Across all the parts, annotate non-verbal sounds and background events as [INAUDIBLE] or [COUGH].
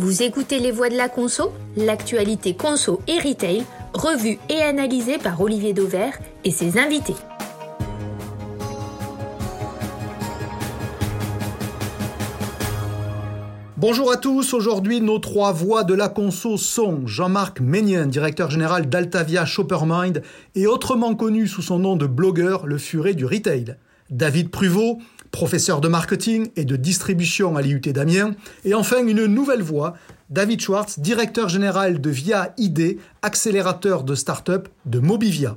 Vous écoutez Les Voix de la Conso, l'actualité conso et retail, revue et analysée par Olivier Dauvert et ses invités. Bonjour à tous, aujourd'hui nos trois voix de la conso sont Jean-Marc Ménien, directeur général d'Altavia Shoppermind et autrement connu sous son nom de blogueur, le furet du retail. David Pruvot, professeur de marketing et de distribution à l'IUT d'Amiens. Et enfin une nouvelle voix, David Schwartz, directeur général de Via ID, accélérateur de start-up de Mobivia.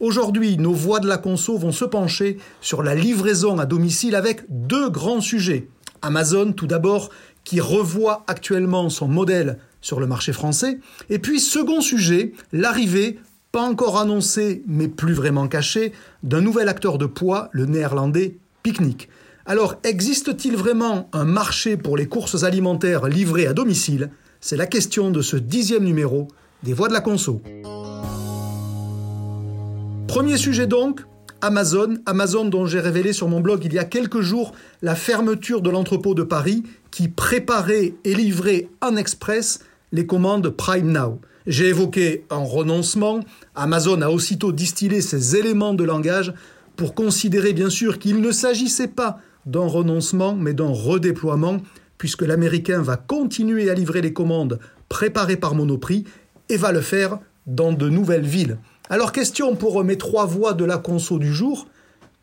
Aujourd'hui, nos voix de la conso vont se pencher sur la livraison à domicile avec deux grands sujets. Amazon, tout d'abord, qui revoit actuellement son modèle sur le marché français. Et puis, second sujet, l'arrivée, pas encore annoncée mais plus vraiment cachée, d'un nouvel acteur de poids, le néerlandais Picnic. Alors, existe-t-il vraiment un marché pour les courses alimentaires livrées à domicile? C'est la question de ce dixième numéro des Voix de la Conso. Premier sujet donc, Amazon, Amazon dont j'ai révélé sur mon blog il y a quelques jours la fermeture de l'entrepôt de Paris qui préparait et livrait en express les commandes Prime Now. J'ai évoqué un renoncement, Amazon a aussitôt distillé ses éléments de langage pour considérer bien sûr qu'il ne s'agissait pas d'un renoncement mais d'un redéploiement puisque l'Américain va continuer à livrer les commandes préparées par Monoprix et va le faire dans de nouvelles villes. Alors question pour mes trois voix de la conso du jour,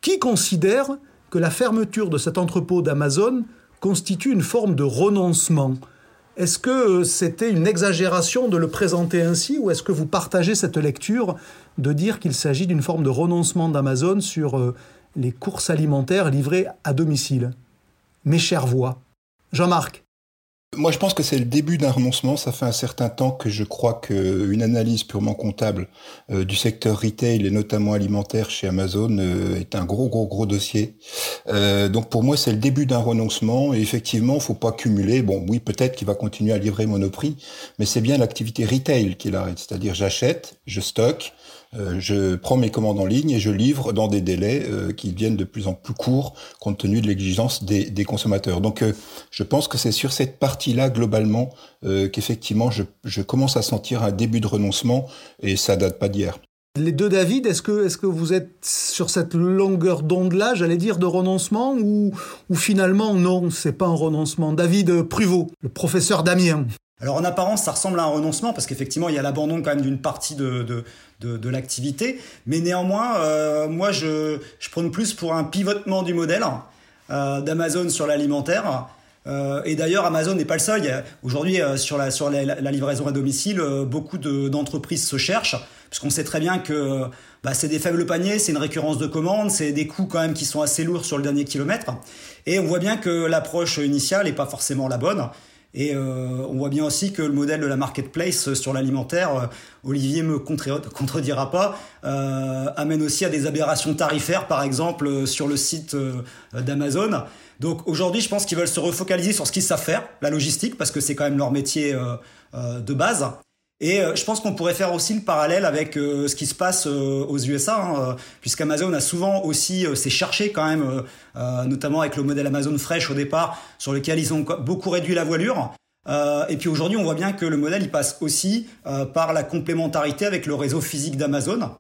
qui considère que la fermeture de cet entrepôt d'Amazon constitue une forme de renoncement? Est-ce que c'était une exagération de le présenter ainsi ou est-ce que vous partagez cette lecture de dire qu'il s'agit d'une forme de renoncement d'Amazon sur euh, les courses alimentaires livrées à domicile? Mes chères voix. Jean-Marc moi, je pense que c'est le début d'un renoncement. Ça fait un certain temps que je crois qu'une analyse purement comptable euh, du secteur retail et notamment alimentaire chez Amazon euh, est un gros, gros, gros dossier. Euh, donc pour moi, c'est le début d'un renoncement. Et effectivement, faut pas cumuler. Bon, oui, peut-être qu'il va continuer à livrer Monoprix, mais c'est bien l'activité retail qu'il arrête. C'est-à-dire, j'achète, je stocke, je prends mes commandes en ligne et je livre dans des délais euh, qui deviennent de plus en plus courts compte tenu de l'exigence des, consommateurs. Donc euh, je pense que c'est sur cette partie-là globalement qu'effectivement je, commence à sentir un début de renoncement et ça date pas d'hier. Les deux David, est-ce que, est-ce que vous êtes sur cette longueur d'onde-là, j'allais dire, de renoncement, ou, finalement non, c'est pas un renoncement? David Pruvot, le professeur Damien. Alors en apparence, ça ressemble à un renoncement parce qu'effectivement, il y a l'abandon quand même d'une partie de, de, de, de l'activité. Mais néanmoins, euh, moi, je, je prône plus pour un pivotement du modèle euh, d'Amazon sur l'alimentaire. Euh, et d'ailleurs, Amazon n'est pas le seul. Aujourd'hui, euh, sur, la, sur la, livraison à domicile, euh, beaucoup d'entreprises se cherchent, puisqu'on sait très bien que bah, c'est des faibles paniers, c'est une récurrence de commandes, c'est des coûts quand même qui sont assez lourds sur le dernier kilomètre. Et on voit bien que l'approche initiale n'est pas forcément la bonne. Et euh, on voit bien aussi que le modèle de la marketplace sur l'alimentaire, euh, Olivier me [LAUGHS] contredira pas, euh, amène aussi à des aberrations tarifaires, par exemple sur le site d'Amazon. Donc aujourd'hui, je pense qu'ils veulent se refocaliser sur ce qu'ils savent faire, la logistique, parce que c'est quand même leur métier de base. Et euh, je pense qu'on pourrait faire aussi le parallèle avec euh, ce qui se passe euh, aux USA, hein, puisqu'Amazon a souvent aussi s'est cherché quand même, notamment avec le modèle Amazon Fresh au départ, sur lequel ils ont beaucoup réduit la voilure. et puis aujourd'hui, on voit bien que le modèle il passe aussi par la complémentarité avec le réseau physique d'Amazon.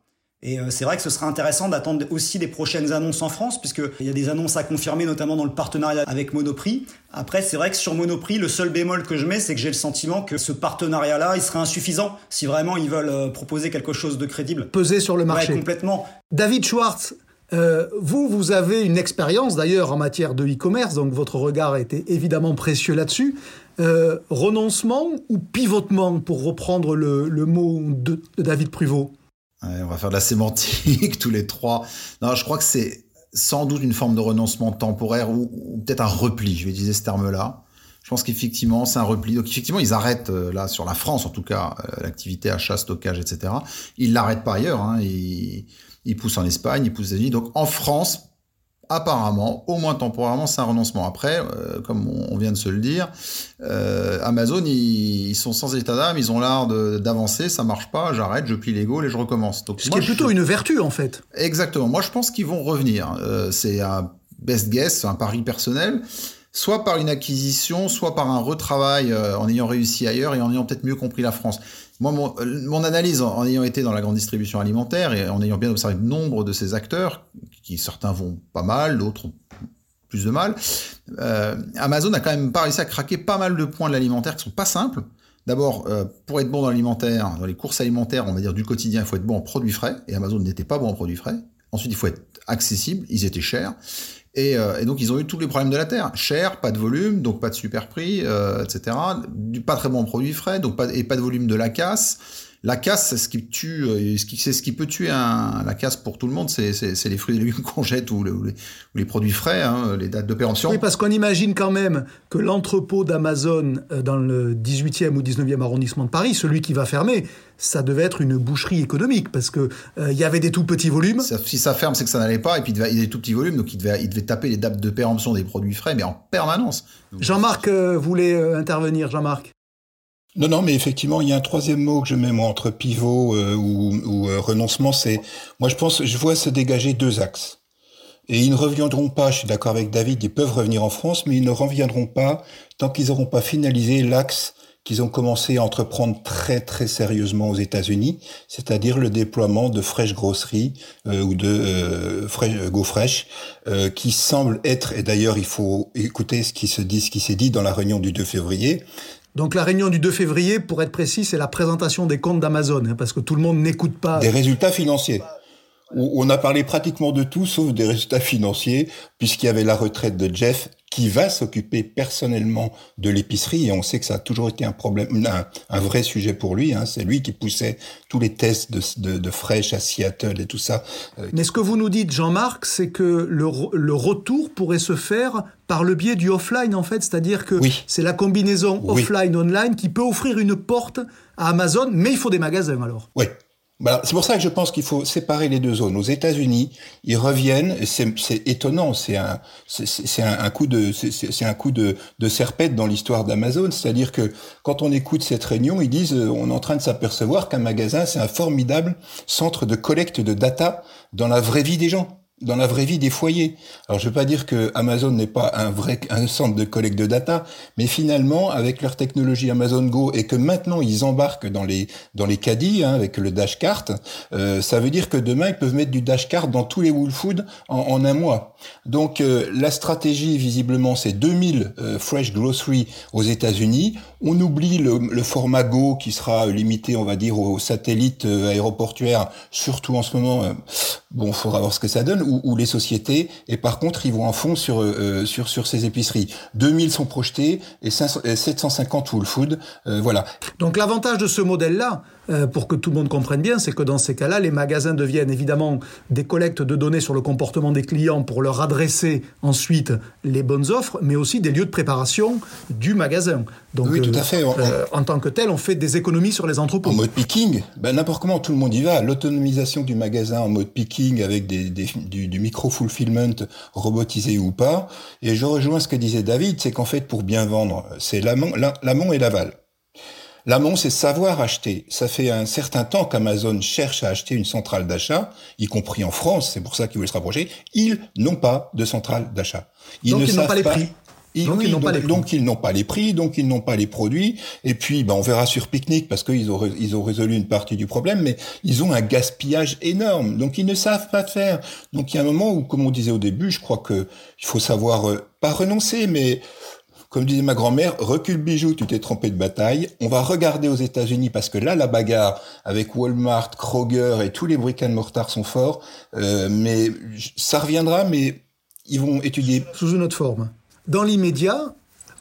Et euh, c'est vrai que ce sera intéressant d'attendre aussi les prochaines annonces en France, puisqu'il y a des annonces à confirmer, notamment dans le partenariat avec Monoprix. Après, c'est vrai que sur Monoprix, le seul bémol que je mets, c'est que j'ai le sentiment que ce partenariat-là, il serait insuffisant si vraiment ils veulent euh, proposer quelque chose de crédible. Peser sur le marché. Ouais, complètement. David Schwartz, euh, vous, vous avez une expérience d'ailleurs en matière de e-commerce, donc votre regard été évidemment précieux là-dessus. Euh, renoncement ou pivotement, pour reprendre le, le mot de, de David Pruvot? On va faire de la sémantique [LAUGHS] tous les trois. Non, je crois que c'est sans doute une forme de renoncement temporaire ou, peut-être un repli. Je vais utiliser ce terme-là. Je pense qu'effectivement, c'est un repli. Donc effectivement, ils arrêtent euh, là sur la France, en tout cas, euh, l'activité achat, stockage, etc. Ils l'arrêtent pas ailleurs. Hein. Ils, ils poussent en Espagne, ils poussent aux États-Unis. Donc en France, apparemment, au moins temporairement, c'est un renoncement. Après, euh, comme on, vient de se le dire, euh, Amazon, ils, sont sans état d'âme, ils ont l'art d'avancer, ça marche pas, j'arrête, je plie les et je recommence. Donc, Ce qui est plutôt une vertu, en fait. Exactement. Moi, je pense qu'ils vont revenir. Euh, c'est un best guess, un pari personnel. soit par une acquisition, soit par un retravail en ayant réussi ailleurs et en ayant peut-être mieux compris la France. Moi, mon, mon analyse, en, ayant été dans la grande distribution alimentaire et en ayant bien observé le nombre de ces acteurs, qui certains vont pas mal, d'autres plus de mal, euh, Amazon a quand même pas réussi à craquer pas mal de points de l'alimentaire qui sont pas simples. D'abord, euh, pour être bon dans l'alimentaire, dans les courses alimentaires, on va dire du quotidien, il faut être bon en produits frais, et Amazon n'était pas bon en produits frais. Ensuite, il faut être accessible, ils étaient chers. Et, euh, et, donc ils ont eu tous les problèmes de la terre. Cher, pas de volume, donc pas de super prix, euh, etc. Pas très bon en produits frais, donc et pas de volume de la casse. La casse, c'est ce qui tue, euh, c'est ce qui peut tuer un, la casse pour tout le monde, c'est les fruits et légumes [LAUGHS] qu'on jette ou, les, ou les, produits frais, hein, les dates de péremption. Oui, parce qu'on imagine quand même que l'entrepôt d'Amazon euh, dans le 18e ou 19e arrondissement de Paris, celui qui va fermer, ça devait être une boucherie économique parce que euh, il y avait des tout petits volumes. Ça, si ça ferme, c'est que ça n'allait pas, et puis il, devait, il y a des tout petits volumes, donc il devait, il devait taper les dates de péremption des produits frais, mais en permanence. Jean-Marc voulait intervenir. Jean-Marc. Non, non, mais effectivement, il y a un troisième mot que je mets moi entre pivot euh, ou, euh, renoncement. C'est, moi, je pense, je vois se dégager deux axes. Et ils ne reviendront pas. Je suis d'accord avec David. Ils peuvent revenir en France, mais ils ne reviendront pas tant qu'ils n'auront pas finalisé l'axe qu'ils ont commencé à entreprendre très très sérieusement aux États-Unis, c'est-à-dire le déploiement de Fresh Grosserie euh, ou de euh, euh, qui semble être, et d'ailleurs il faut écouter ce qui se dit, ce qui s'est dit dans la réunion du 2 février, donc la réunion du 2 février, pour être précis, c'est la présentation des comptes d'Amazon, hein, parce que tout le monde n'écoute pas. Des résultats financiers. On a parlé pratiquement de tout sauf des résultats financiers, puisqu'il y avait la retraite de Jeff qui va s'occuper personnellement de l'épicerie et on sait que ça a toujours été un problème, un, un vrai sujet pour lui. Hein. C'est lui qui poussait tous les tests de, de, de Fresh à Seattle et tout ça. Euh, Mais ce que vous nous dites, Jean-Marc, c'est que le, le, retour pourrait se faire par le biais du offline en fait, c'est-à-dire que oui. c'est la combinaison offline-online qui peut offrir une porte à Amazon, mais il faut des magasins alors. Oui, c'est pour ça que je pense qu'il faut séparer les deux zones. Aux États-Unis, ils reviennent. C'est étonnant. C'est un, coup de, c'est de, de serpette dans l'histoire d'Amazon. C'est-à-dire que quand on écoute cette réunion, ils disent, on est en train de s'apercevoir qu'un magasin, c'est un formidable centre de collecte de data dans la vraie vie des gens dans la vraie vie des foyers. Alors je veux pas dire que Amazon n'est pas un vrai un centre de collecte de data, mais finalement avec leur technologie Amazon Go et que maintenant ils embarquent dans les dans les caddies hein, avec le dashcart, euh, ça veut dire que demain ils peuvent mettre du dashcart dans tous les Whole Foods en, en un mois. Donc euh, la stratégie visiblement c'est 2000 euh, fresh grocery aux États-Unis. On oublie le, le, format Go qui sera limité on va dire aux satellites euh, aéroportuaires, surtout en ce moment. Euh, bon, faudra voir ce que ça donne ou, les sociétés, et par contre, ils vont en fond sur, euh, sur, sur ces épiceries. 2000 sont projetés et 500, 750 Whole Food, euh, voilà. Donc l'avantage de ce modèle-là, euh, pour que tout le monde comprenne bien, c'est que dans ces cas-là, les magasins deviennent évidemment des collectes de données sur le comportement des clients pour leur adresser ensuite les bonnes offres, mais aussi des lieux de préparation du magasin. Donc, oui, tout à fait. En, euh, en tant que tel, on fait des économies sur les entrepôts. En mode picking, ben, n'importe comment, tout le monde y va. L'autonomisation du magasin en mode picking avec des, des, du, du micro-fulfillment robotisé ou pas. Et je rejoins ce que disait David, c'est qu'en fait, pour bien vendre, c'est l'amont et l'aval. L'amont, c'est savoir acheter. Ça fait un certain temps qu'Amazon cherche à acheter une centrale d'achat, y compris en France, c'est pour ça qu'ils voulaient se rapprocher. Ils n'ont pas de centrale d'achat. Ils Donc, ne ils savent pas les prix. Ils, donc, oui, ils n'ont pas les prix. Donc ils n'ont pas les prix, donc ils n'ont pas les produits. Et puis, ben, on verra sur Picnic parce qu'ils ont ils ont résolu une partie du problème, mais ils ont un gaspillage énorme. Donc ils ne savent pas faire. Donc il y a un moment où, comme on disait au début, je crois que il faut savoir euh, pas renoncer, mais comme disait ma grand-mère, recule bijou, tu t'es trompé de bataille. On va regarder aux États-Unis parce que là, la bagarre avec Walmart, Kroger et tous les brick and mortar sont forts. Euh, mais ça reviendra, mais ils vont étudier sous une autre forme. Dans l'immédiat,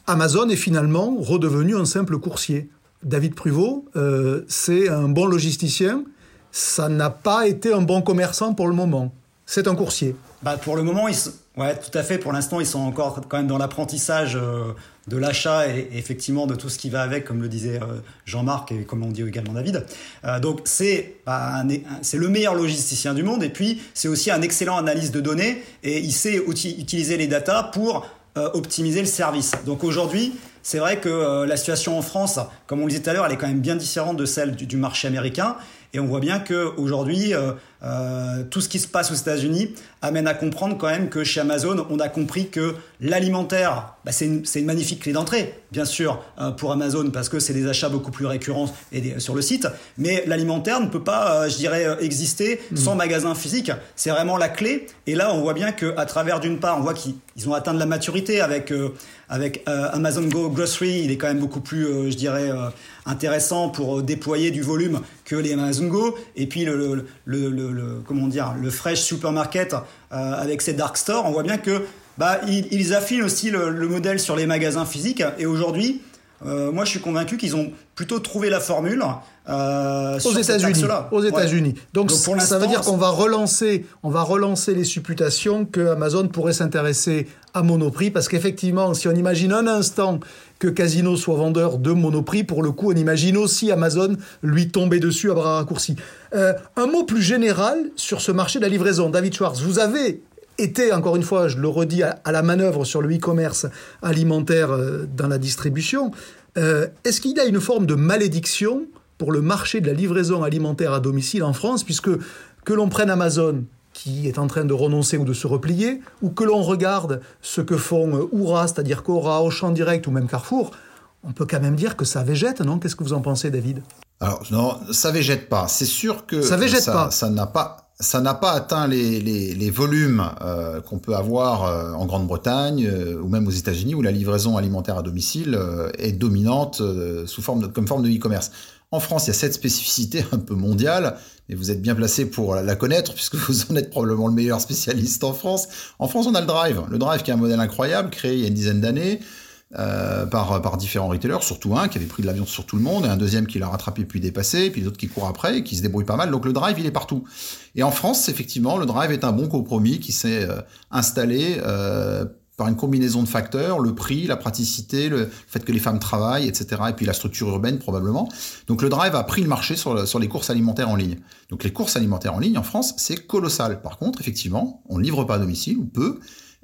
Amazon est finalement redevenu un simple coursier. David Pruvot, euh, c'est un bon logisticien. Ça n'a pas été un bon commerçant pour le moment. C'est un coursier. Bah pour le moment, ils sont... ouais, tout à fait. Pour l'instant, ils sont encore quand même dans l'apprentissage euh, de l'achat et, effectivement de tout ce qui va avec, comme le disait euh, Jean-Marc et comme on dit également David. Donc c'est bah, c'est le meilleur logisticien du monde et puis c'est aussi un excellent analyste de données et il sait utiliser les datas pour optimiser le service. Donc aujourd'hui, c'est vrai que euh, la situation en France, comme on le disait tout à l'heure, elle est quand même bien différente de celle du, marché américain. Et on voit bien que aujourd'hui, euh, tout ce qui se passe aux États-Unis amène à comprendre quand même que chez Amazon, on a compris que l'alimentaire, bah, c'est une, une, magnifique clé d'entrée, bien sûr, euh, pour Amazon, parce que c'est des achats beaucoup plus récurrents et sur le site. Mais l'alimentaire ne peut pas, euh, je dirais, exister mmh. sans magasin physique. C'est vraiment la clé. Et là, on voit bien qu'à travers, d'une part, on voit qu'ils ont atteint de la maturité avec avec Amazon Go Grocery, il est quand même beaucoup plus, je dirais, intéressant pour déployer du volume que les Amazon Go. Et puis le, le, le, comment dire, le Fresh Supermarket euh, avec ses dark stores, on voit bien que bah, ils, affinent aussi le, modèle sur les magasins physiques. Et aujourd'hui, euh, moi, je suis convaincu qu'ils ont plutôt trouvé la formule euh, aux États-Unis. Aux États-Unis. Donc, ça veut dire qu'on va relancer, on va relancer les supputations que Amazon pourrait s'intéresser à Monoprix, parce qu'effectivement, si on imagine un instant que Casino soit vendeur de Monoprix, pour le coup, on imagine aussi Amazon lui tomber dessus à bras raccourcis. Euh, un mot plus général sur ce marché de la livraison, David Schwartz. Vous avez été, encore une fois, je le redis, à, la manœuvre sur le e-commerce alimentaire euh, dans la distribution. Euh, est-ce qu'il y a une forme de malédiction pour le marché de la livraison alimentaire à domicile en France, puisque que l'on prenne Amazon, qui est en train de renoncer ou de se replier, ou que l'on regarde ce que font euh, Oura, c'est-à-dire Cora, Auchan Direct ou même Carrefour, on peut quand même dire que ça végète, non? Qu'est-ce que vous en pensez, David? Alors, non, ça végète pas. C'est sûr que ça végète pas. Ça n'a pas. Ça n'a pas atteint les, les, les volumes euh, qu'on peut avoir euh, en Grande-Bretagne ou même aux États-Unis où la livraison alimentaire à domicile est dominante sous forme de, comme forme de e-commerce. En France, il y a cette spécificité un peu mondiale, et vous êtes bien placé pour la connaître, [LAUGHS] puisque vous en êtes probablement le meilleur spécialiste en France. En France, on a le Drive. Le Drive qui est un modèle incroyable, créé il y a une dizaine d'années, euh, par, par différents retailers, surtout un qui avait pris de l'avion sur tout le monde, et un deuxième qui l'a rattrapé puis dépassé, puis d'autres qui courent après et qui se débrouillent pas mal. Donc le drive, il est partout. Et en France, effectivement, le drive est un bon compromis qui s'est euh, installé euh, par une combinaison de facteurs, le prix, la praticité, le fait que les femmes travaillent, etc. Et puis la structure urbaine probablement. Donc le drive a pris le marché sur, les courses alimentaires en ligne. Donc les courses alimentaires en ligne en France, c'est colossal. Par contre, effectivement, on ne livre pas à domicile ou peu.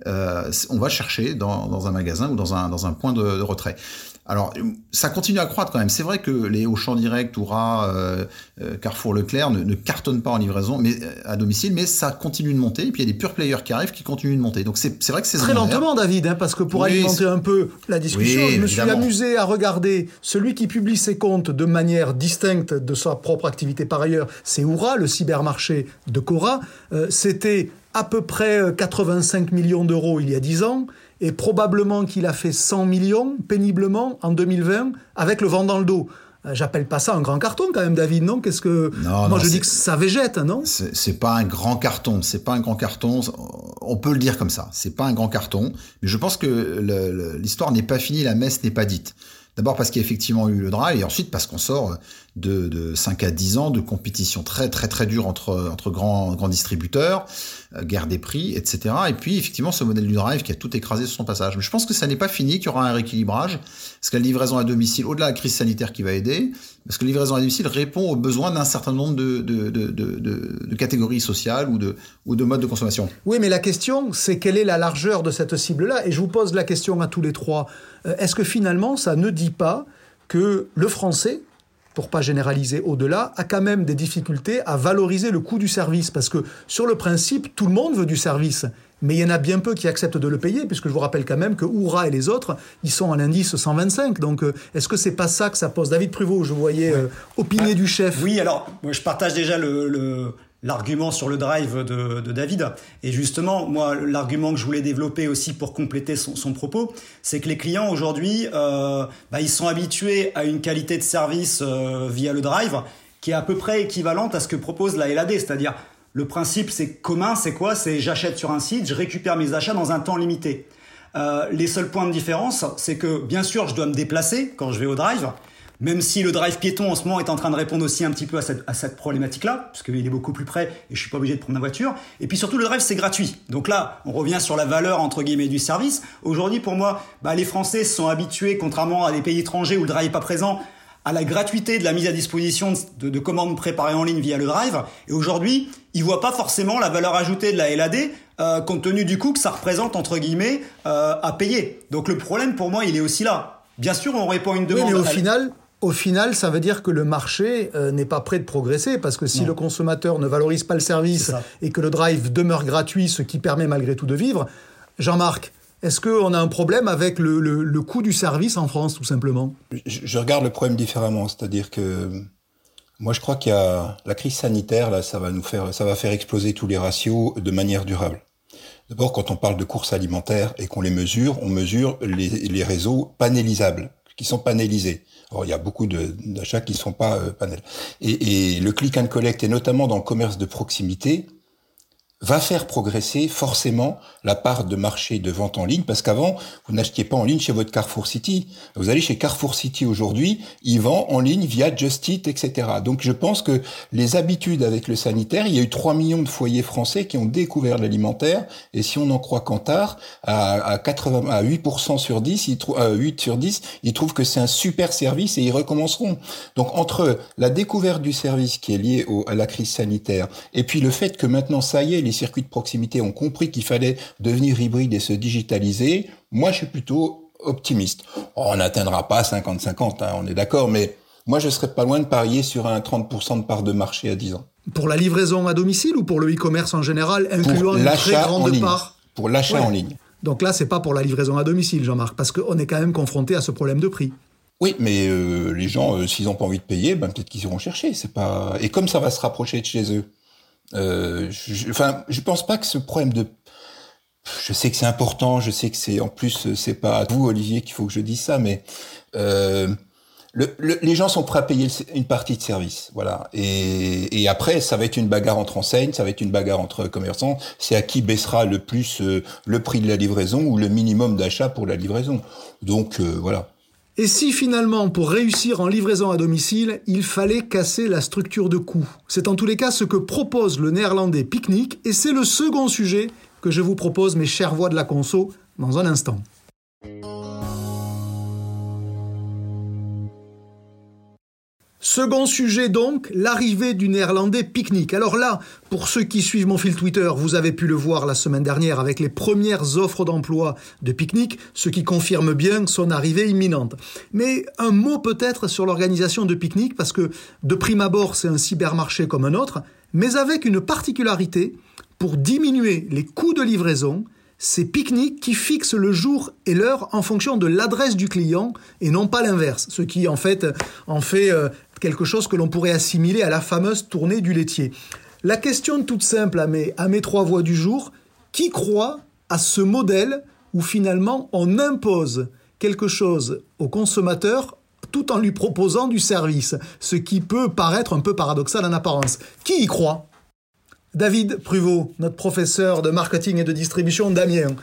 Euh, on va chercher dans, un magasin ou dans un, dans un point de retrait. Alors, ça continue à croître quand même. C'est vrai que les Auchan Direct, Oura, euh, euh, Carrefour, Leclerc ne, ne, cartonnent pas en livraison mais, euh, à domicile, mais ça continue de monter. Et puis il y a des pure players qui arrivent qui continuent de monter. Donc c'est vrai que c'est très lentement, David, hein, parce que pour alimenter un peu la discussion, je me suis amusé à regarder celui qui publie ses comptes de manière distincte de sa propre activité par ailleurs. C'est Oura, le cybermarché de Cora. C'était à peu près 85 millions d'euros il y a 10 ans et probablement qu'il a fait 100 millions péniblement en 2020 avec le vent dans le dos. Euh, j'appelle pas ça un grand carton quand même, David, non? Qu'est-ce que moi je dis que ça végète, non? C'est pas un grand carton, c'est pas un grand carton. On peut le dire comme ça. C'est pas un grand carton, mais je pense que l'histoire n'est pas finie, la messe n'est pas dite. D'abord parce qu'il y a effectivement eu le drive, et ensuite parce qu'on sort de, de 5 à 10 ans de compétition très très très dure entre, entre grands, grands distributeurs, euh, guerre des prix, etc. Et puis effectivement ce modèle du drive qui a tout écrasé sur son passage. Mais je pense que ça n'est pas fini, qu'il y aura un rééquilibrage, parce que la livraison à domicile, au-delà de la crise sanitaire qui va aider, parce que la livraison à domicile répond aux besoins d'un certain nombre de, de, de, de, catégories sociales ou de, ou de modes de consommation. Oui, mais la question, c'est quelle est la largeur de cette cible-là? Et je vous pose la question à tous les trois. Euh, est-ce que finalement, ça ne dit pas que le français, pour pas généraliser au-delà, a quand même des difficultés à valoriser le coût du service. Parce que sur le principe, tout le monde veut du service. Mais il y en a bien peu qui acceptent de le payer, puisque je vous rappelle quand même que Oura et les autres, ils sont à l'indice 125. Donc, euh, est-ce que c'est pas ça que ça pose? David Pruvot, je voyais euh, opiner ah, du chef. Oui, alors, moi, je partage déjà le, l'argument sur le drive de, David. Et justement, moi, l'argument que je voulais développer aussi pour compléter son, son propos, c'est que les clients aujourd'hui, euh, bah, ils sont habitués à une qualité de service euh, via le drive qui est à peu près équivalente à ce que propose la LAD, c'est-à-dire le principe c'est commun, c'est quoi? C'est j'achète sur un site, je récupère mes achats dans un temps limité. Euh, les seuls points de différence, c'est que bien sûr, je dois me déplacer quand je vais au drive, même si le drive piéton en ce moment est en train de répondre aussi un petit peu à cette, à cette problématique-là, parce qu'il est beaucoup plus près et je suis pas obligé de prendre la voiture. Et puis surtout, le drive, c'est gratuit. Donc là, on revient sur la valeur, entre guillemets, du service. Aujourd'hui, pour moi, bah, les Français sont habitués, contrairement à des pays étrangers où le drive n'est pas présent, à la gratuité de la mise à disposition de, de, commandes préparées en ligne via le drive. Et aujourd'hui, ils voient pas forcément la valeur ajoutée de la LAD, euh, compte tenu du coût que ça représente, entre guillemets, euh, à payer. Donc le problème, pour moi, il est aussi là. Bien sûr, on répond à une demande. mais au final, au final, ça veut dire que le marché euh, n'est pas prêt de progresser, parce que si le consommateur ne valorise pas le service et que le drive demeure gratuit, ce qui permet malgré tout de vivre, Jean-Marc, est-ce qu'on a un problème avec le, coût du service en France, tout simplement? Je, regarde le problème différemment, c'est-à-dire que moi, je crois qu'il y a la crise sanitaire, là, ça va nous faire, ça va faire exploser tous les ratios de manière durable. D'abord, quand on parle de courses alimentaires et qu'on les mesure, on mesure les, réseaux panélisables, qui sont panélisés. Il y a beaucoup d'achats qui ne sont pas euh, panels. Et, et, le click and collect, et notamment dans le commerce de proximité, va faire progresser forcément la part de marché de vente en ligne parce qu'avant vous n'achetiez pas en ligne chez votre Carrefour City. Vous allez chez Carrefour City aujourd'hui il vend en ligne via Just Eat etc donc je pense que les habitudes avec le sanitaire il y a eu 3 millions de foyers français qui ont découvert l'alimentaire et si on en croit Kantar à, 80 à 8% sur 10 ils trouvent 8 sur 10 ils trouvent que c'est un super service et ils recommenceront. Donc entre la découverte du service qui est liée à la crise sanitaire et puis le fait que maintenant ça y est les circuits de proximité ont compris qu'il fallait devenir hybride et se digitaliser, moi je suis plutôt optimiste. on n'atteindra pas 50-50, hein, on est d'accord, mais moi je serais pas loin de parier sur un 30% de part de marché à 10 ans. Pour la livraison à domicile ou pour le e-commerce en général, incluant une très grande part? Pour l'achat en ligne. Donc là, c'est pas pour la livraison à domicile, Jean-Marc, parce qu'on est quand même confronté à ce problème de prix. Oui, mais euh, les gens, euh, s'ils n'ont pas envie de payer, ben, peut-être qu'ils iront chercher. C'est pas et comme ça va se rapprocher de chez eux, euh, je, enfin, je pense pas que ce problème de je sais que c'est important, je sais que c'est en plus c'est pas à vous Olivier qu'il faut que je dise ça, mais euh, le, les gens sont prêts à payer une partie de service, voilà. Et, et, après, ça va être une bagarre entre enseignes, ça va être une bagarre entre commerçants. C'est à qui baissera le plus euh, le prix de la livraison ou le minimum d'achat pour la livraison. Donc euh, voilà. Et si finalement, pour réussir en livraison à domicile, il fallait casser la structure de coût? C'est en tous les cas ce que propose le néerlandais Picnic, et c'est le second sujet que je vous propose, mes chères voix de la conso, dans un instant. Second sujet donc, l'arrivée du néerlandais Picnic. Alors là, pour ceux qui suivent mon fil Twitter, vous avez pu le voir la semaine dernière avec les premières offres d'emploi de Picnic, ce qui confirme bien son arrivée imminente. Mais un mot peut-être sur l'organisation de Picnic, parce que de prime abord c'est un cybermarché comme un autre, mais avec une particularité, pour diminuer les coûts de livraison, c'est Picnic qui fixe le jour et l'heure en fonction de l'adresse du client et non pas l'inverse, ce qui en fait en fait euh, quelque chose que l'on pourrait assimiler à la fameuse tournée du laitier. La question toute simple à mes, trois voix du jour, qui croit à ce modèle où finalement on impose quelque chose au consommateur tout en lui proposant du service, ce qui peut paraître un peu paradoxal en apparence. Qui y croit? David Pruvot, notre professeur de marketing et de distribution d'Amiens.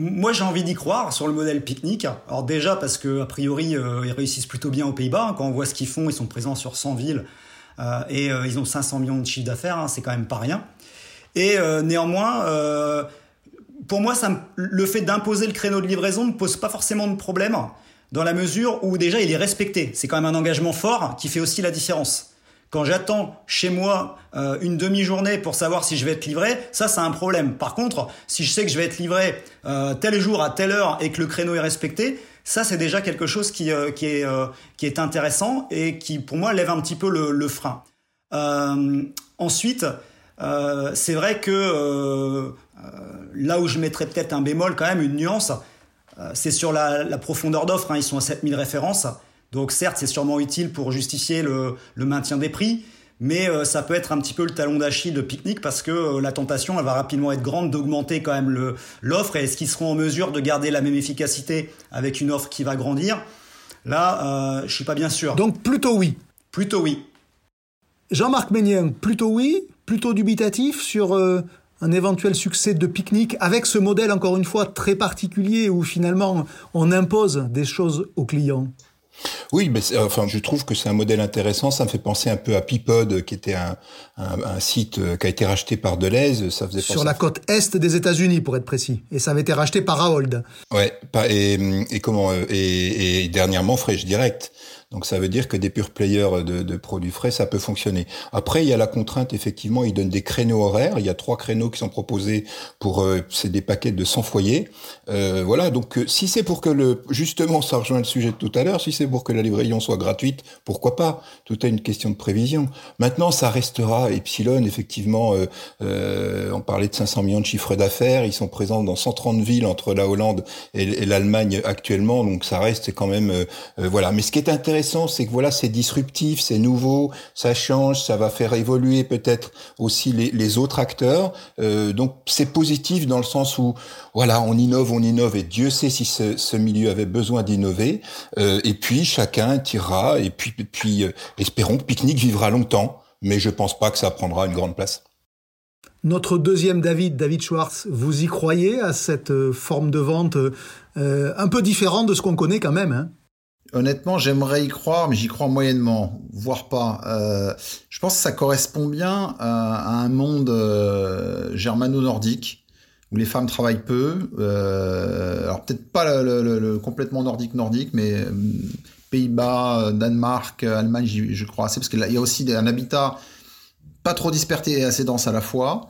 Moi, j'ai envie d'y croire sur le modèle pique-nique. Alors déjà parce que a priori, euh, ils réussissent plutôt bien aux Pays-Bas. Quand on voit ce qu'ils font, ils sont présents sur 100 villes euh, et euh, ils ont 500 millions de chiffre d'affaires. Hein, c'est quand même pas rien. Et néanmoins, pour moi, le fait d'imposer le créneau de livraison ne pose pas forcément de problème dans la mesure où déjà il est respecté. C'est quand même un engagement fort qui fait aussi la différence. Quand j'attends chez moi euh, une demi-journée pour savoir si je vais être livré, ça c'est un problème. Par contre, si je sais que je vais être livré euh, tel jour à telle heure et que le créneau est respecté, ça c'est déjà quelque chose qui, euh, est, intéressant et qui pour moi lève un petit peu le, frein. ensuite, c'est vrai que là où je mettrais peut-être un bémol quand même, une nuance, c'est sur la, la profondeur d'offre. Hein, ils sont à 7000 références. Donc certes, c'est sûrement utile pour justifier le, maintien des prix, mais euh, ça peut être un petit peu le talon d'Achille de pique-nique parce que euh, la tentation, elle va rapidement être grande d'augmenter quand même l'offre. Et est-ce qu'ils seront en mesure de garder la même efficacité avec une offre qui va grandir? Là, euh, je suis pas bien sûr. Donc plutôt oui. Plutôt oui. Jean-Marc Ménien, plutôt oui, plutôt dubitatif sur euh, un éventuel succès de pique-nique avec ce modèle encore une fois très particulier où finalement on impose des choses aux clients. Oui, mais enfin, je trouve que c'est un modèle intéressant. Ça me fait penser un peu à Peapod, qui était un, un, site euh, qui a été racheté par Deleuze. Ça faisait sur la côte est des États-Unis, pour être précis, et ça avait été racheté par Ahold. Ouais, et, et comment euh, et, et dernièrement Fresh Direct. Donc ça veut dire que des pure players de, produits frais, ça peut fonctionner. Après, il y a la contrainte, effectivement, ils donnent des créneaux horaires. Il y a trois créneaux qui sont proposés pour, euh, c'est des paquets de 100 foyers. Euh, voilà, donc euh, si c'est pour que le, justement, ça rejoint le sujet de tout à l'heure, si c'est pour que la livraison soit gratuite, pourquoi pas? Tout est une question de prévision. Maintenant, ça restera Epsilon, effectivement, euh, on parlait de 500 millions de chiffres d'affaires, ils sont présents dans 130 villes entre la Hollande et, et l'Allemagne actuellement, donc ça reste quand même, voilà. Mais ce qui est intéressant, c'est que voilà, c'est disruptif, c'est nouveau, ça change, ça va faire évoluer peut-être aussi les, autres acteurs. Euh, donc c'est positif dans le sens où voilà, on innove, on innove, et Dieu sait si ce, milieu avait besoin d'innover. Euh, et puis chacun tirera, et puis, puis euh, espérons que Picnic vivra longtemps, mais je pense pas que ça prendra une grande place. Notre deuxième David, David Schwartz, vous y croyez à cette forme de vente un peu différente de ce qu'on connaît quand même hein? Honnêtement, j'aimerais y croire, mais j'y crois moyennement, voire pas. Euh, je pense que ça correspond bien à, à un monde euh, germano-nordique où les femmes travaillent peu. Euh, alors peut-être pas le, complètement nordique-nordique, mais euh, Pays-Bas, Danemark, Allemagne, je crois assez, parce qu'il y a aussi un habitat pas trop dispersé et assez dense à la fois.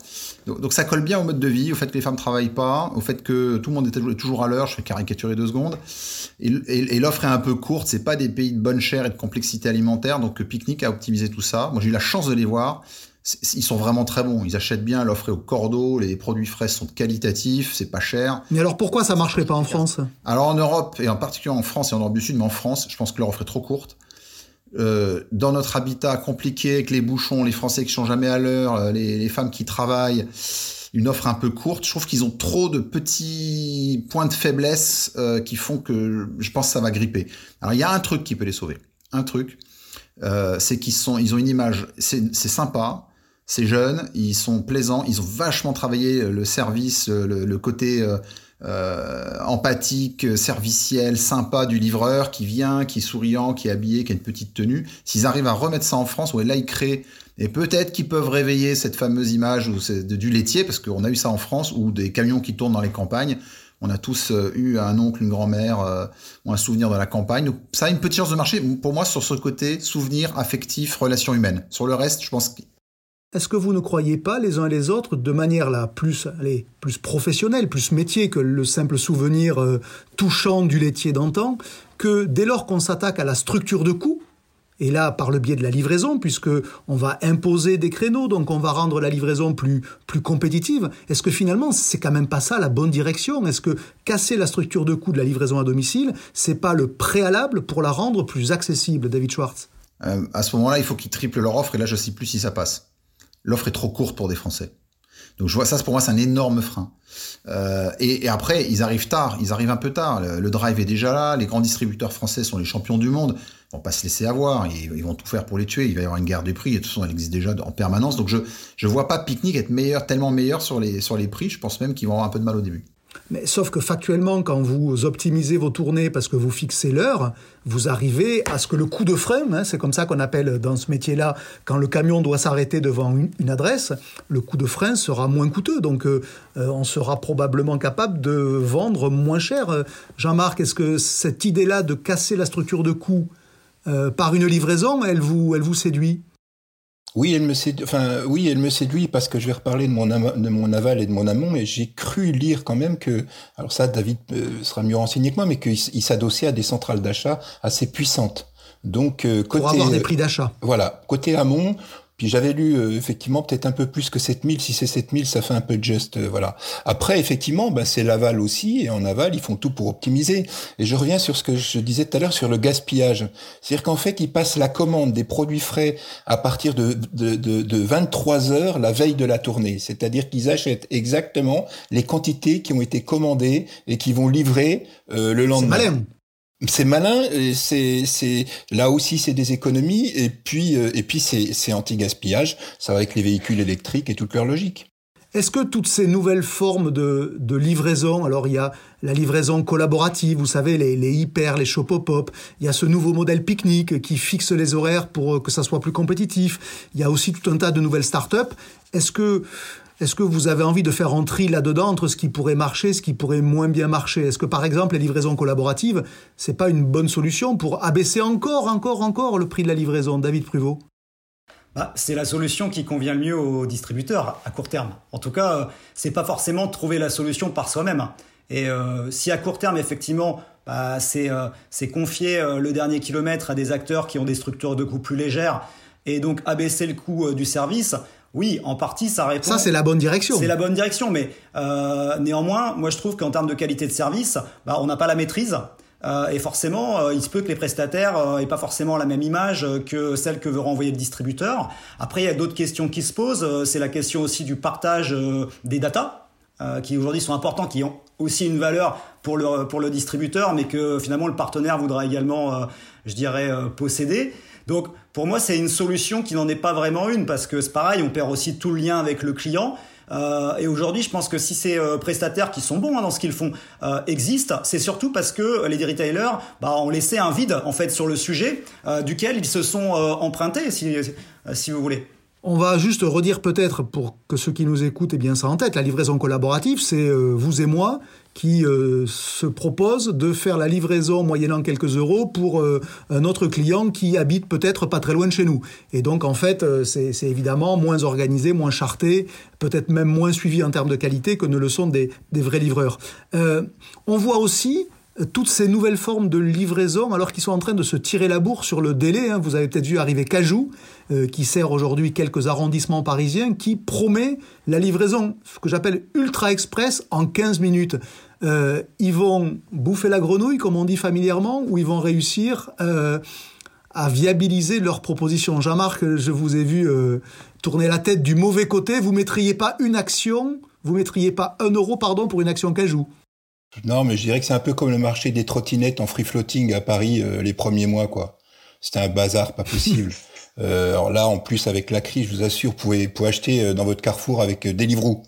Donc, donc, ça colle bien au mode de vie, au fait que les femmes travaillent pas, au fait que tout le monde est toujours à l'heure, je fais caricaturer deux secondes. Et, et, et l'offre est un peu courte, c'est pas des pays de bonne chair et de complexité alimentaire, donc Picnic a optimisé tout ça. Moi j'ai eu la chance de les voir. Ils sont vraiment très bons. Ils achètent bien, l'offre est au cordeau, les produits frais sont qualitatifs, c'est pas cher. Mais alors pourquoi ça marcherait pas en France? Alors en Europe, et en particulier en France et en Europe du Sud, mais en France, je pense que leur offre est trop courte. Euh, dans notre habitat compliqué avec les bouchons, les Français qui sont jamais à l'heure, euh, les, femmes qui travaillent, une offre un peu courte. Je trouve qu'ils ont trop de petits points de faiblesse euh, qui font que je pense que ça va gripper. Alors il y a un truc qui peut les sauver. Un truc, c'est qu'ils sont, ils ont une image, c'est sympa, c'est jeune, ils sont plaisants, ils ont vachement travaillé le service, le côté euh, empathique, serviciel, sympa du livreur qui vient, qui est souriant, qui est habillé, qui a une petite tenue. S'ils arrivent à remettre ça en France, ouais, là ils créent et peut-être qu'ils peuvent réveiller cette fameuse image de, du laitier, parce qu'on a eu ça en France, ou des camions qui tournent dans les campagnes. On a tous euh, eu un oncle, une grand-mère, euh, ou un souvenir de la campagne. Donc ça a une petite chance de marcher, pour moi, sur ce côté souvenir, affectif, relation humaine. Sur le reste, je pense est-ce que vous ne croyez pas les uns et les autres, de manière plus, allez, plus professionnelle, plus métier que le simple souvenir euh, touchant du laitier d'antan, que dès lors qu'on s'attaque à la structure de coût, et là par le biais de la livraison, puisque on va imposer des créneaux, donc on va rendre la livraison plus plus compétitive. Est-ce que finalement c'est quand même pas ça la bonne direction? Est-ce que casser la structure de coût de la livraison à domicile, c'est pas le préalable pour la rendre plus accessible, David Schwartz. Euh, À ce moment-là, il faut qu'ils triplent leur offre, et là je sais plus si ça passe l'offre est trop courte pour des Français. Donc je vois ça, pour moi, c'est un énorme frein. Euh, et, après, ils arrivent tard, ils arrivent un peu tard. Le, drive est déjà là, les grands distributeurs français sont les champions du monde. Ils vont pas se laisser avoir, ils, vont tout faire pour les tuer. Il va y avoir une guerre des prix, et de toute façon, elle existe déjà en permanence. Donc je je vois pas Picnic être meilleur, tellement meilleur sur les sur les prix. Je pense même qu'ils vont avoir un peu de mal au début. Mais sauf que factuellement, quand vous optimisez vos tournées parce que vous fixez l'heure, vous arrivez à ce que le coup de frein, hein, c'est comme ça qu'on appelle dans ce métier-là, quand le camion doit s'arrêter devant une, adresse, le coup de frein sera moins coûteux. Donc euh, on sera probablement capable de vendre moins cher. Jean-Marc, est-ce que cette idée-là de casser la structure de coût euh, par une livraison, elle vous, elle vous séduit? Oui, elle me séduit. Enfin, oui, elle me séduit parce que je vais reparler de mon, de mon aval et de mon amont, mais j'ai cru lire quand même que, alors ça, David euh, sera mieux renseigné que moi, mais qu'il s'adossait à des centrales d'achat assez puissantes. Donc euh, côté, pour avoir des prix d'achat. Voilà, côté amont, puis j'avais lu euh, effectivement peut-être un peu plus que 7000. Si c'est 7000, ça fait un peu juste, euh, voilà. Après, effectivement, bah, c'est l'aval aussi. Et en aval, ils font tout pour optimiser. Et je reviens sur ce que je disais tout à l'heure sur le gaspillage. C'est-à-dire qu'en fait, ils passent la commande des produits frais à partir de, de, de, de 23 heures la veille de la tournée. C'est-à-dire qu'ils achètent exactement les quantités qui ont été commandées et qui vont livrer euh, le lendemain. C'est malin. C'est malin, c'est c'est là aussi c'est des économies et puis euh, et puis c'est c'est anti-gaspillage, ça va avec les véhicules électriques et toute leur logique. Est-ce que toutes ces nouvelles formes de, de, livraison, alors il y a la livraison collaborative, vous savez, les, les hyper, les shop-pop, il y a ce nouveau modèle pique-nique qui fixe les horaires pour que ça soit plus compétitif, il y a aussi tout un tas de nouvelles startups. Est-ce que est-ce que vous avez envie de faire un tri là-dedans entre ce qui pourrait marcher, ce qui pourrait moins bien marcher? Est-ce que par exemple les livraisons collaboratives, c'est pas une bonne solution pour abaisser encore, encore, encore le prix de la livraison? David Pruvot bah, c'est la solution qui convient le mieux aux distributeurs à court terme. En tout cas, euh, c'est pas forcément trouver la solution par soi-même. Et euh, si à court terme, effectivement, bah, euh, c'est confier le dernier kilomètre à des acteurs qui ont des structures de coûts plus légères et donc abaisser le coût du service, oui, en partie, ça répond. Ça, c'est la bonne direction. C'est la bonne direction, mais néanmoins, moi, je trouve qu'en termes de qualité de service, bah, on n'a pas la maîtrise. Euh, et forcément, euh, il se peut que les prestataires euh, aient pas forcément la même image que celle que veut renvoyer le distributeur. Après, il y a d'autres questions qui se posent. c'est la question aussi du partage des datas, qui aujourd'hui sont importants, qui ont aussi une valeur pour le, pour le distributeur, mais que finalement le partenaire voudra également, je dirais, posséder. Donc pour moi, c'est une solution qui n'en est pas vraiment une parce que c'est pareil, on perd aussi tout le lien avec le client. Euh, et aujourd'hui, je pense que si ces euh, prestataires qui sont bons hein, dans ce qu'ils font euh, existent, c'est surtout parce que les retailers bah, ont laissé un vide en fait sur le sujet duquel ils se sont empruntés, si, si vous voulez. On va juste redire peut-être pour que ceux qui nous écoutent aient bien ça en tête. La livraison collaborative, c'est vous et moi qui euh, se propose de faire la livraison moyennant quelques euros pour euh, un autre client qui habite peut-être pas très loin de chez nous. Et donc en fait, euh, c'est évidemment moins organisé, moins charté, peut-être même moins suivi en termes de qualité que ne le sont des, des vrais livreurs. on voit aussi toutes ces nouvelles formes de livraison, alors qu'ils sont en train de se tirer la bourre sur le délai. Hein. Vous avez peut-être vu arriver Cajou, euh, qui sert aujourd'hui quelques arrondissements parisiens, qui promet la livraison, ce que j'appelle ultra express, en 15 minutes. Euh, ils vont bouffer la grenouille, comme on dit familièrement, ou ils vont réussir euh, à viabiliser leur proposition. Jean-Marc, je vous ai vu tourner la tête du mauvais côté. Vous mettriez pas une action, vous mettriez pas un euro, pardon, pour une action Cajou. Non, mais je dirais que c'est un peu comme le marché des trottinettes en free floating à Paris euh, les premiers mois, quoi. C'était un bazar pas possible. [LAUGHS] euh, alors là, en plus, avec la crise, je vous assure, vous pouvez, vous pouvez acheter euh, dans votre Carrefour avec euh, Deliveroo.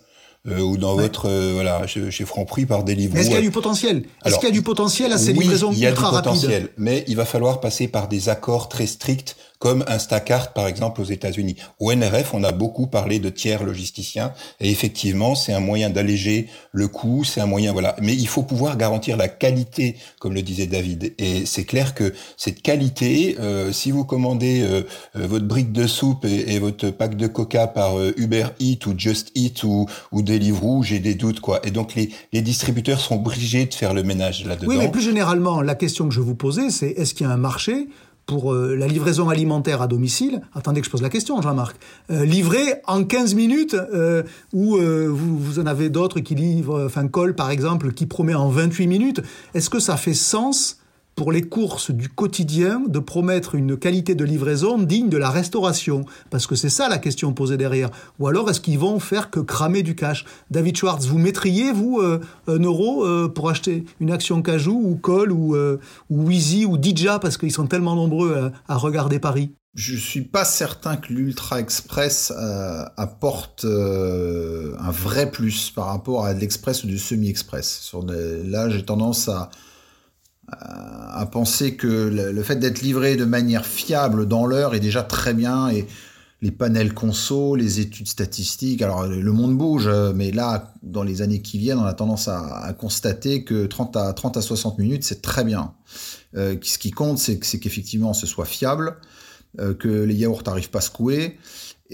Euh, ou dans votre voilà chez, chez Franprix par Deliveroo. Est-ce qu'il y a du potentiel? Est-ce qu'il y a du potentiel à ces oui, livraisons il y a du potentiel, mais il va falloir passer par des accords très stricts comme Instacart par exemple aux États-Unis. Au NRF, on a beaucoup parlé de tiers logisticiens et effectivement, c'est un moyen d'alléger le coût, c'est un moyen voilà, mais il faut pouvoir garantir la qualité comme le disait David et c'est clair que cette qualité euh, si vous commandez euh, euh, votre brique de soupe et, votre pack de Coca par euh, Uber Eats ou Just Eat ou ou Deliveroo, j'ai des doutes quoi. Et donc les les distributeurs sont obligés de faire le ménage là-dedans. Oui, mais plus généralement, la question que je vous posais, c'est est-ce qu'il y a un marché pour euh, la livraison alimentaire à domicile, attendez que je pose la question, Jean-Marc, euh, livré en 15 minutes, euh, ou vous, vous, en avez d'autres qui livrent, enfin Col par exemple, qui promet en 28 minutes, est-ce que ça fait sens pour les courses du quotidien de promettre une qualité de livraison digne de la restauration Parce que c'est ça la question posée derrière. Ou alors est-ce qu'ils vont faire que cramer du cash? David Schwartz, vous mettriez, vous, euh, un euro euh, pour acheter une action Cajou ou Col ou, euh, ou Wheezy ou Dija parce qu'ils sont tellement nombreux à, regarder Paris je suis pas certain que l'Ultra Express euh, apporte euh, un vrai plus par rapport à l'Express ou du semi-express. Là, j'ai tendance à, à penser que le fait d'être livré de manière fiable dans l'heure est déjà très bien et les panels conso, les études statistiques, alors le monde bouge, mais là, dans les années qui viennent, on a tendance à, constater que 30 à, 30 à 60 minutes, c'est très bien. Euh, ce qui compte, c'est qu'effectivement, ce soit fiable, euh, que les yaourts n'arrivent pas secoués,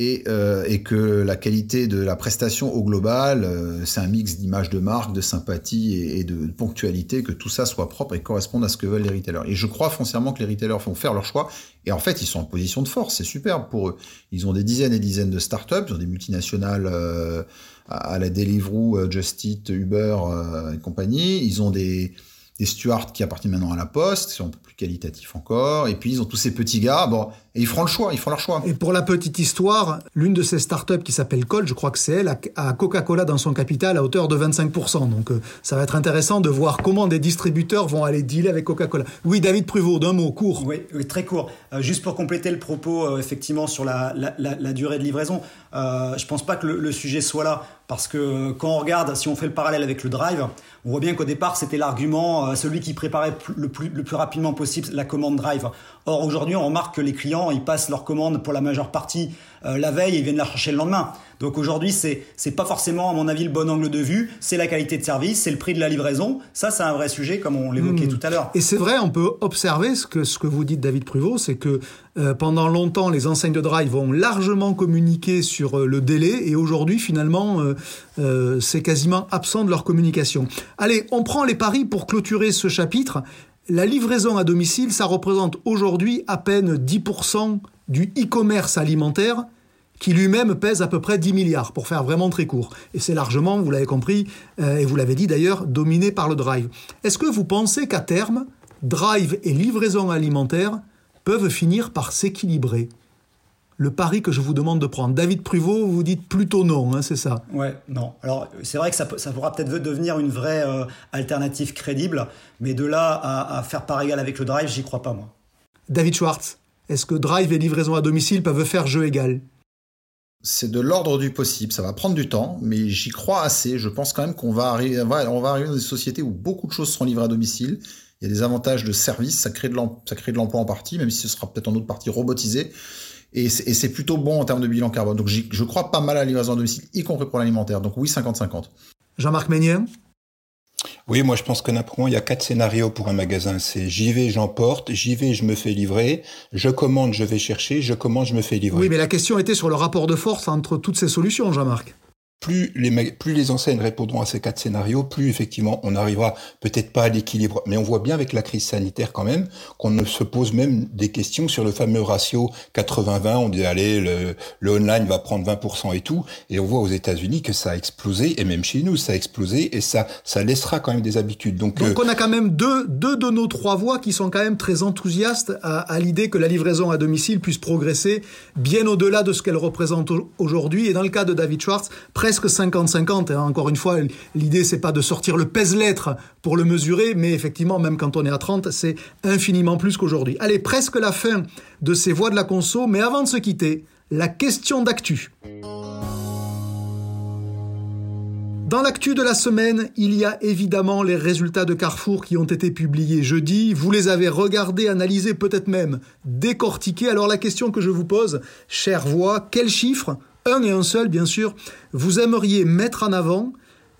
et, euh, et, que la qualité de la prestation au global, euh, c'est un mix d'images de marque, de sympathie et, de ponctualité, que tout ça soit propre et corresponde à ce que veulent les retailers. Et je crois foncièrement que les retailers vont faire leur choix. Et en fait, ils sont en position de force, c'est superbe pour eux. Ils ont des dizaines et dizaines de startups, ils ont des multinationales euh, à la Deliveroo, euh, Just Eat, Uber euh, et compagnie. Ils ont des des stewards qui appartiennent maintenant à la poste, qui sont un peu plus qualitatifs encore, et puis ils ont tous ces petits gars, bon, et ils feront le choix, ils font leur choix. Et pour la petite histoire, l'une de ces startups qui s'appelle Colt, je crois que c'est elle, a Coca-Cola dans son capital à hauteur de 25%. Donc euh, ça va être intéressant de voir comment des distributeurs vont aller dealer avec Coca-Cola. Oui, David Pruvot, d'un mot, court. Oui, oui très court. Euh, juste pour compléter le propos, euh, effectivement, sur la, la, la, la, durée de livraison, euh, je pense pas que le, le sujet soit là. Parce que quand on regarde, si on fait le parallèle avec le drive, on voit bien qu'au départ, c'était l'argument, celui qui préparait le plus, le plus rapidement possible la commande drive. Or, aujourd'hui, on remarque que les clients, ils passent leur commande pour la majeure partie la veille et ils viennent la chercher le lendemain. Donc aujourd'hui, c'est c'est pas forcément à mon avis le bon angle de vue, c'est la qualité de service, c'est le prix de la livraison. Ça c'est un vrai sujet comme on l'évoquait hmm. tout à l'heure. Et c'est vrai, on peut observer ce que ce que vous dites David Pruvot, c'est que euh, pendant longtemps les enseignes de drive vont largement communiquer sur euh, le délai et aujourd'hui finalement euh, c'est quasiment absent de leur communication. Allez, on prend les paris pour clôturer ce chapitre. La livraison à domicile, ça représente aujourd'hui à peine 10% du e-commerce alimentaire qui lui-même pèse à peu près 10 milliards, pour faire vraiment très court. Et c'est largement, vous l'avez compris, euh, et vous l'avez dit d'ailleurs, dominé par le drive. Est-ce que vous pensez qu'à terme, drive et livraison alimentaire peuvent finir par s'équilibrer? Le pari que je vous demande de prendre. David Pruvot, vous dites plutôt non, hein, c'est ça? Ouais, non. Alors, c'est vrai que ça, pourra peut-être devenir une vraie euh, alternative crédible, mais de là à, à faire part égal avec le drive, j'y crois pas, moi. David Schwartz, est-ce que drive et livraison à domicile peuvent faire jeu égal? C'est de l'ordre du possible. Ça va prendre du temps, mais j'y crois assez. Je pense quand même qu'on va arriver, on va arriver dans des sociétés où beaucoup de choses seront livrées à domicile. Il y a des avantages de service, ça crée de l'emploi en partie, même si ce sera peut-être en autre partie robotisé. Et c'est plutôt bon en termes de bilan carbone. Donc je crois pas mal à la livraison à domicile, y compris pour l'alimentaire. Donc oui, 50-50. Jean-Marc Meunier? Oui, moi je pense que n'importe il y a quatre scénarios pour un magasin. C'est j'y vais, j'emporte, j'y vais, je me fais livrer, je commande, je vais chercher, je commande, je me fais livrer. Oui, mais la question était sur le rapport de force entre toutes ces solutions, Jean-Marc plus les, plus les enseignes répondront à ces quatre scénarios, plus effectivement on arrivera peut-être pas à l'équilibre. Mais on voit bien avec la crise sanitaire quand même qu'on ne se pose même des questions sur le fameux ratio 80-20. On dit allez, le, le, online va prendre 20% et tout. Et on voit aux États-Unis que ça a explosé et même chez nous ça a explosé et ça ça laissera quand même des habitudes. Donc, Donc euh, on a quand même deux, deux de nos trois voix qui sont quand même très enthousiastes à, à l'idée que la livraison à domicile puisse progresser bien au-delà de ce qu'elle représente aujourd'hui. Et dans le cas de David Schwartz, presque 50-50. Hein. Encore une fois, l'idée c'est pas de sortir le pèse-lettre pour le mesurer, mais effectivement, même quand on est à 30, c'est infiniment plus qu'aujourd'hui. Allez, presque la fin de ces voix de la conso, mais avant de se quitter, la question d'actu. Dans l'actu de la semaine, il y a évidemment les résultats de Carrefour qui ont été publiés jeudi. Vous les avez regardés, analysés, peut-être même décortiqués. Alors la question que je vous pose, chère voix, quel chiffre un et un seul, bien sûr, vous aimeriez mettre en avant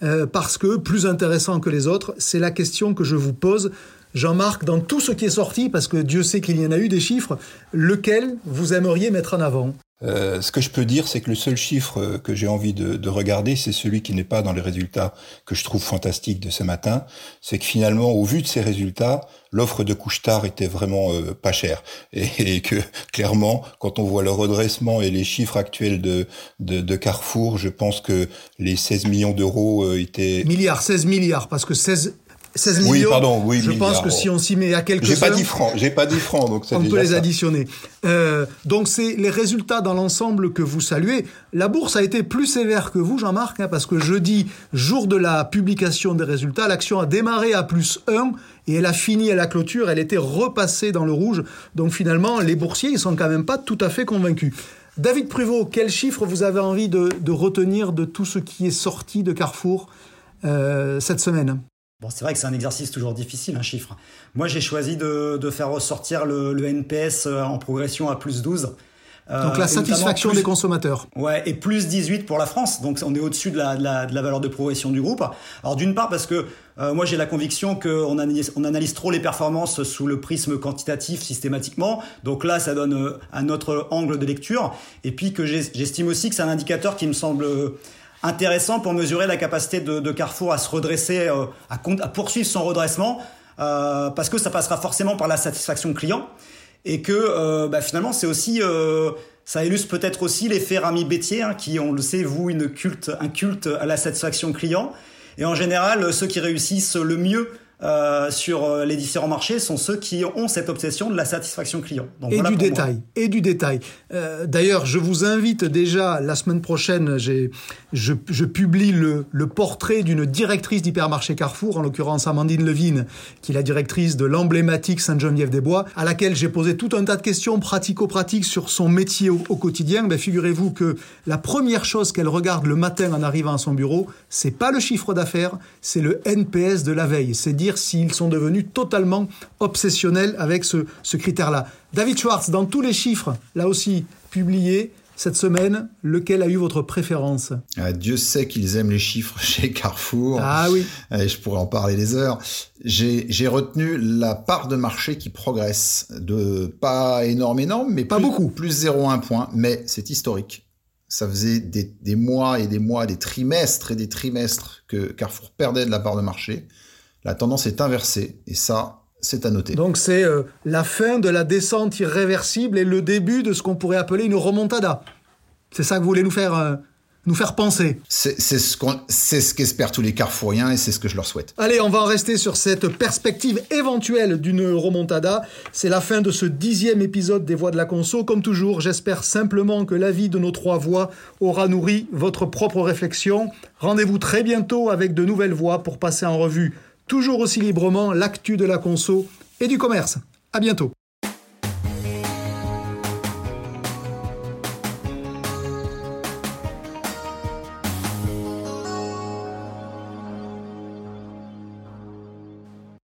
euh, parce que, plus intéressant que les autres, c'est la question que je vous pose. Jean-Marc, dans tout ce qui est sorti, parce que Dieu sait qu'il y en a eu des chiffres, lequel vous aimeriez mettre en avant? Euh, ce que je peux dire, c'est que le seul chiffre euh, que j'ai envie de, de regarder, c'est celui qui n'est pas dans les résultats que je trouve fantastiques de ce matin. C'est que finalement, au vu de ces résultats, l'offre de couche-tard était vraiment euh, pas chère. Et, que clairement, quand on voit le redressement et les chiffres actuels de, de, de Carrefour, je pense que les 16 millions d'euros étaient... Milliards, 16 milliards, parce que 16 16 millions. Oui, pardon, oui, Je pense que si on s'y met à quelques J'ai pas dit francs, j'ai pas dit francs, donc On peut les additionner. Euh, donc c'est les résultats dans l'ensemble que vous saluez. La bourse a été plus sévère que vous, Jean-Marc, hein, parce que jeudi, jour de la publication des résultats, l'action a démarré à plus 1 et elle a fini à la clôture, elle était repassée dans le rouge. Donc finalement, les boursiers, ils sont quand même pas tout à fait convaincus. David Pruvot, quel chiffre vous avez envie de, retenir de tout ce qui est sorti de Carrefour euh, cette semaine? Bon, c'est vrai que c'est un exercice toujours difficile, un chiffre. Moi, j'ai choisi de, de, faire ressortir le, le, NPS euh, en progression à plus 12. Euh, donc la satisfaction des consommateurs. Ouais, et plus 18 pour la France. Donc on est au-dessus de la, de, la, de la, valeur de progression du groupe. Alors d'une part parce que euh, moi j'ai la conviction qu'on analyse, on analyse trop les performances sous le prisme quantitatif systématiquement. Donc là ça donne un autre angle de lecture. Et puis que j'estime aussi que c'est un indicateur qui me semble intéressant pour mesurer la capacité de, de Carrefour à se redresser, euh, à, à, poursuivre son redressement, euh, parce que ça passera forcément par la satisfaction client, et que euh, bah, finalement c'est aussi, euh, ça illustre peut-être aussi l'effet Rami Bétier, hein, qui on le sait vous une culte, un culte à la satisfaction client, et en général ceux qui réussissent le mieux euh, sur euh, les différents marchés sont ceux qui ont cette obsession de la satisfaction client. Donc, et, du détail, et du détail. Euh, D'ailleurs, je vous invite déjà la semaine prochaine, je, je publie le, le portrait d'une directrice d'hypermarché Carrefour, en l'occurrence Amandine Levine, qui est la directrice de l'emblématique Sainte-Geneviève-des-Bois, à laquelle j'ai posé tout un tas de questions pratico-pratiques sur son métier au, au quotidien. Ben, Figurez-vous que la première chose qu'elle regarde le matin en arrivant à son bureau, c'est pas le chiffre d'affaires, c'est le NPS de la veille. C'est dire s'ils sont devenus totalement obsessionnels avec ce, critère-là. David Schwartz, dans tous les chiffres, là aussi publiés, cette semaine, lequel a eu votre préférence? Ah, Dieu sait qu'ils aiment les chiffres [LAUGHS] chez Carrefour. Ah oui. je pourrais en parler des heures. J'ai retenu la part de marché qui progresse de pas énorme, énorme, mais pas beaucoup. Plus 0,1 point, mais c'est historique. Ça faisait des, des, mois et des mois, des trimestres et des trimestres que Carrefour perdait de la part de marché la tendance est inversée. Et ça, c'est à noter. Donc c'est euh, la fin de la descente irréversible et le début de ce qu'on pourrait appeler une remontada. C'est ça que vous voulez nous faire, euh, nous faire penser. C'est ce qu'espèrent tous les carrefouriens et c'est ce que je leur souhaite. Allez, on va en rester sur cette perspective éventuelle d'une remontada. C'est la fin de ce dixième épisode des Voix de la Conso. Comme toujours, j'espère simplement que l'avis de nos trois voix aura nourri votre propre réflexion. Rendez-vous très bientôt avec de nouvelles voix pour passer en revue toujours aussi librement l'actu de la conso et du commerce. À bientôt.